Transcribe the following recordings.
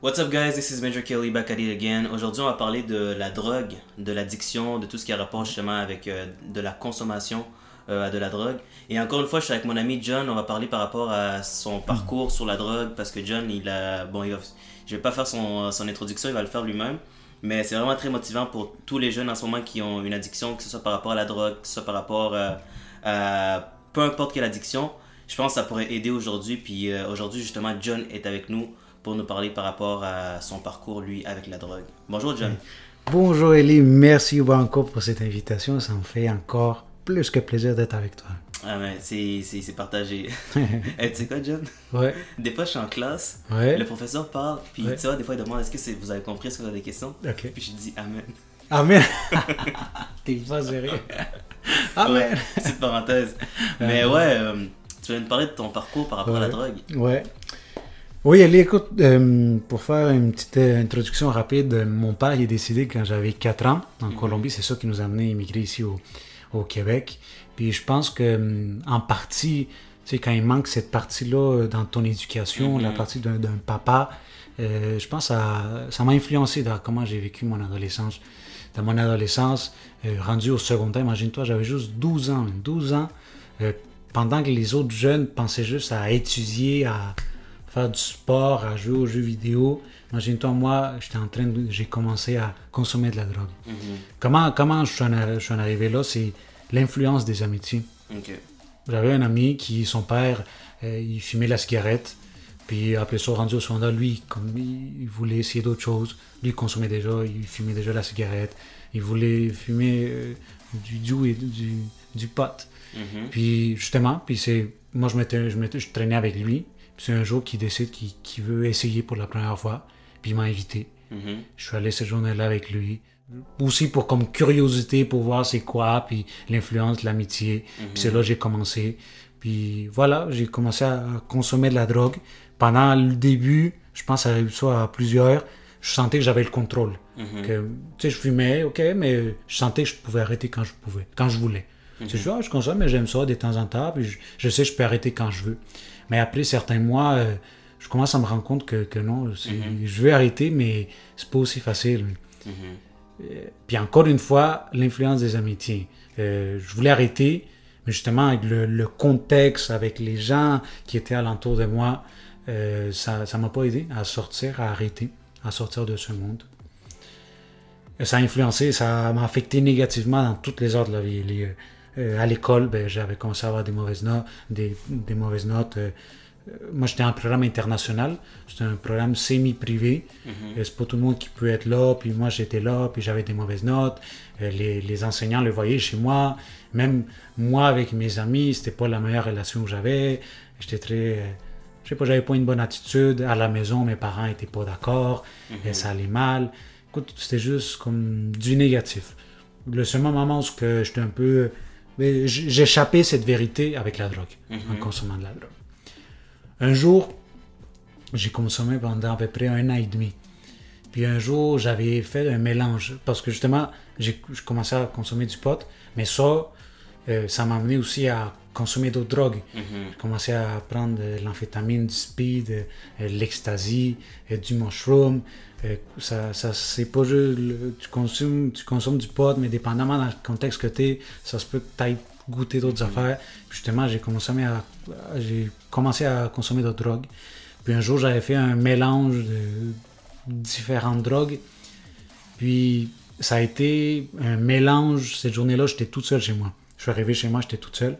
What's up, guys? This is Major Kelly back at it again. Aujourd'hui, on va parler de la drogue, de l'addiction, de tout ce qui a rapport justement avec euh, de la consommation euh, de la drogue. Et encore une fois, je suis avec mon ami John. On va parler par rapport à son parcours sur la drogue parce que John, il a. Bon, il je vais pas faire son, son introduction, il va le faire lui-même. Mais c'est vraiment très motivant pour tous les jeunes en ce moment qui ont une addiction, que ce soit par rapport à la drogue, que ce soit par rapport euh, à peu importe quelle addiction. Je pense que ça pourrait aider aujourd'hui. Puis aujourd'hui, justement, John est avec nous pour nous parler par rapport à son parcours, lui, avec la drogue. Bonjour, John. Bonjour Elie, merci encore pour cette invitation. Ça me fait encore plus que plaisir d'être avec toi. Ah, mais c'est partagé. Eh, tu sais quoi, John? Ouais, Des fois, je suis en classe, ouais. le professeur parle, puis Ouais. tu vois, des fois, il demande est-ce que vous avez compris, est-ce que vous avez des questions? Ok. Puis je dis Amen. Amen. T'es pas sérieux. Amen. Ouais, petite parenthèse. Mais ouais, euh, tu vas nous parler de ton parcours par rapport à la drogue. Ouais. Oui, Elie, écoute, euh, pour faire une petite euh, introduction rapide, euh, mon père il est décédé quand j'avais 4 ans en Colombie. C'est ça qui nous a amené à immigrer ici au, au Québec. Puis je pense que, euh, en partie, tu sais, quand il manque cette partie-là dans ton éducation, Mhm. la partie d'un papa, euh, je pense que ça m'a influencé dans comment j'ai vécu mon adolescence. Dans mon adolescence, euh, rendu au secondaire, imagine-toi, j'avais juste 12 ans. 12 ans, euh, pendant que les autres jeunes pensaient juste à étudier, à faire du sport, à jouer aux jeux vidéo. Imagine-toi, moi, j'étais en train de, j'ai commencé à consommer de la drogue. Mhm. Comment, comment je suis en, arri- je suis en arrivé là? C'est l'influence des amitiés. J'avais un ami qui, son père, euh, il fumait la cigarette. Puis après ça, rendu au secondaire, lui, comme il, voulait essayer d'autres choses. Lui, il consommait déjà, il fumait déjà la cigarette. Il voulait fumer euh, du du et du, du pot. Mhm. Puis justement, puis c'est moi je je je traînais avec lui. C'est un jour qu'il décide qu'il veut essayer pour la première fois. Puis il m'a invité. Mhm. Je suis allé cette journée-là avec lui. Aussi pour comme curiosité pour voir c'est quoi puis l'influence, l'amitié. Puis c'est là que j'ai commencé. Puis voilà, j'ai commencé à consommer de la drogue. Pendant le début, je pense à ça à plusieurs, je sentais que j'avais le contrôle. Mhm. Que, tu sais, je fumais, ok, mais je sentais que je pouvais arrêter quand je pouvais, quand je voulais. C'est sûr, ah, je consomme, mais j'aime ça de temps en temps, puis je, je sais que je peux arrêter quand je veux. Mais après certains mois, euh, je commence à me rendre compte que, que non, c'est- je veux arrêter, mais c'est pas aussi facile. Mhm. Euh, Puis encore une fois, l'influence des amitiés. Euh, je voulais arrêter, mais justement avec le, le contexte, avec les gens qui étaient alentour de moi, ça ne m'a pas aidé à sortir, à arrêter, à sortir de ce monde. Ça a influencé, ça m'a affecté négativement dans toutes les heures de la vie. Les, à l'école, ben, j'avais commencé à avoir des mauvaises notes. Des, des mauvaises notes euh, euh, moi, j'étais en programme international. C'était un programme semi-privé. Euh, C'est pas tout le monde qui peut être là. Puis moi, j'étais là, puis j'avais des mauvaises notes. Euh, les, les enseignants le voyaient chez moi. Même moi, avec mes amis, c'était pas la meilleure relation que j'avais. J'étais très... euh, je sais pas, j'avais pas une bonne attitude. À la maison, mes parents étaient pas d'accord. Et ça allait mal. Écoute, c'était juste comme du négatif. Le seul moment où j'étais un peu... mais J'échappais cette vérité avec la drogue, en consommant de la drogue. Un jour, j'ai consommé pendant à peu près un an et demi. Puis un jour, j'avais fait un mélange. Parce que justement, j'ai je commençais à consommer du pot. Mais ça, euh, ça m'a amené aussi à consommer d'autres drogues. Mhm. J'ai commencé à prendre de l'amphétamine, du speed, euh, l'ecstasy, euh, du mushroom. Euh, ça, ça c'est pas juste le- tu consommes, tu consommes du pot, mais dépendamment dans le contexte que tu es, ça se peut que tu ailles goûter d'autres affaires. Puis justement, j'ai commencé à, j'ai commencé à consommer d'autres drogues. Puis un jour, j'avais fait un mélange de différentes drogues. Puis ça a été un mélange. Cette journée-là, j'étais toute seule chez moi. Je suis arrivé chez moi, j'étais toute seule.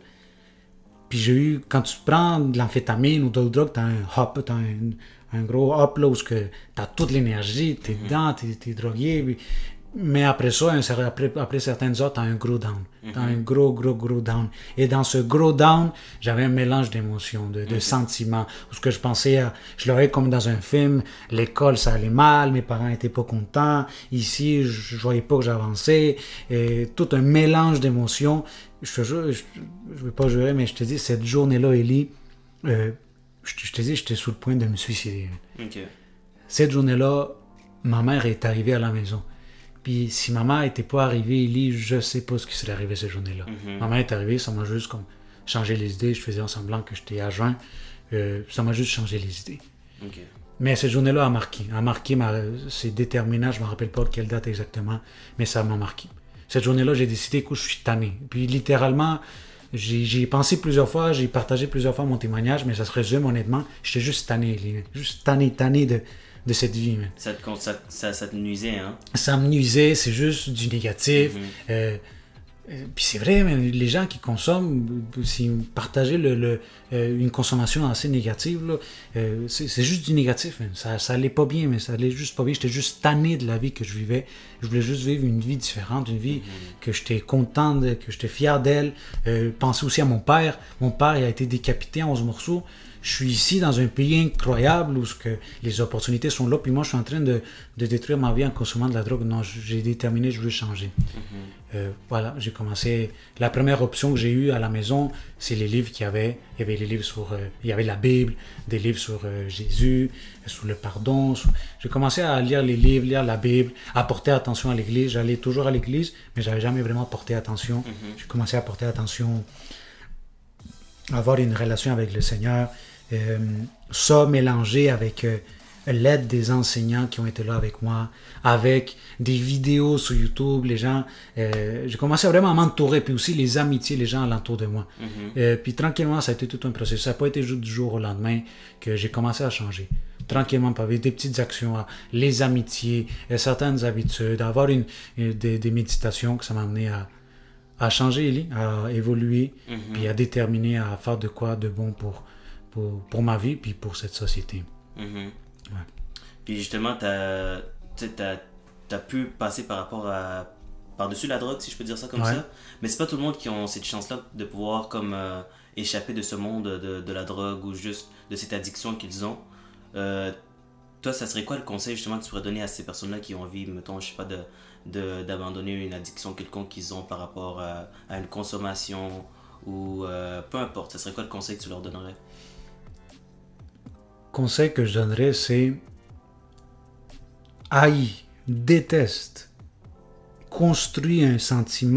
Puis j'ai eu, quand tu prends de l'amphétamine ou d'autres drogues, t'as un hop, t'as un, un gros hop là où tu as toute l'énergie, t'es dedans, t'es es drogué. puis- mais après ça, après, après certaines heures, t'as un gros down. T'as un gros, gros, gros down. Et dans ce gros down, j'avais un mélange d'émotions, de, de sentiments. Où ce que je pensais, à, je l'aurais comme dans un film, l'école ça allait mal, mes parents étaient pas contents. Ici, je, je voyais pas que j'avançais. Tout un mélange d'émotions. Je te jure, je, je vais pas jurer, mais je te dis, cette journée-là, Ellie, euh, je, te- je te dis, j'étais sur le point de me suicider. Cette journée-là, ma mère est arrivée à la maison. Puis si ma mère n'était pas arrivée, Ellie, je sais pas ce qui serait arrivé cette journée-là. Mhm. Ma mère est arrivée, ça m'a juste comme changé les idées. Je faisais en semblant que j'étais à jeun. Euh, ça m'a juste changé les idées. Mais cette journée-là a marqué. A marqué, ma... c'est déterminant, je ne me rappelle pas de quelle date exactement, mais ça m'a marqué. Cette journée-là, j'ai décidé que je suis tanné. Puis littéralement, j'ai pensé plusieurs fois, j'ai partagé plusieurs fois mon témoignage, mais ça se résume honnêtement, j'étais juste tanné, juste tanné, tanné de, de cette vie. Ça te, ça, ça, te nuisait, hein? Ça me nuisait, c'est juste du négatif. Mm-hmm. euh, euh, puis c'est vrai, les gens qui consomment, s'ils partageaient le, euh, une consommation assez négative, c'est juste du négatif. Ça, ça allait pas bien, mais ça allait juste pas bien. J'étais juste tanné de la vie que je vivais. Je voulais juste vivre une vie différente, une vie mm-hmm. que j'étais content, que j'étais fier d'elle. Penser aussi à mon père. Mon père, il a été décapité en 11 morceaux je suis ici dans un pays incroyable où que les opportunités sont là, puis moi je suis en train de, de détruire ma vie en consommant de la drogue. Non, j'ai déterminé, je veux changer. Mm-hmm. euh, voilà, j'ai commencé. La première option que j'ai eue à la maison, c'est les livres qu'il y avait. Il y avait les livres sur. Euh, il y avait la Bible, des livres sur euh, Jésus, sur le pardon. J'ai commencé à lire les livres, lire la Bible, à porter attention à l'église. J'allais toujours à l'église, mais j'avais jamais vraiment porté attention. Mm-hmm. J'ai commencé à porter attention avoir une relation avec le Seigneur. Euh, ça mélangé avec euh, l'aide des enseignants qui ont été là avec moi, avec des vidéos sur YouTube, les gens, euh, j'ai commencé vraiment à m'entourer, puis aussi les amitiés, les gens alentour de moi. Mhm. puis tranquillement, ça a été tout un processus. Ça n'a pas été juste du jour au lendemain que j'ai commencé à changer. Tranquillement, avec des petites actions, les amitiés, certaines habitudes, avoir une, des, méditations que ça m'a amené à, à changer, à évoluer, mhm. puis à déterminer à faire de quoi de bon pour, pour, pour, ma vie, puis pour cette société. Mhm. Puis justement, tu as, as, pu passer par rapport à par-dessus la drogue, si je peux dire ça comme ça. Mais c'est pas tout le monde qui a cette chance-là de pouvoir comme euh, échapper de ce monde de, de, la drogue ou juste de cette addiction qu'ils ont. Euh, toi, ça serait quoi le conseil justement que tu pourrais donner à ces personnes-là qui ont envie, mettons, je sais pas, de d'abandonner une addiction quelconque qu'ils ont par rapport à, à une consommation ou euh, peu importe, ça serait quoi le conseil que tu leur donnerais? Conseil que je donnerais, c'est haï, déteste, construis un sentiment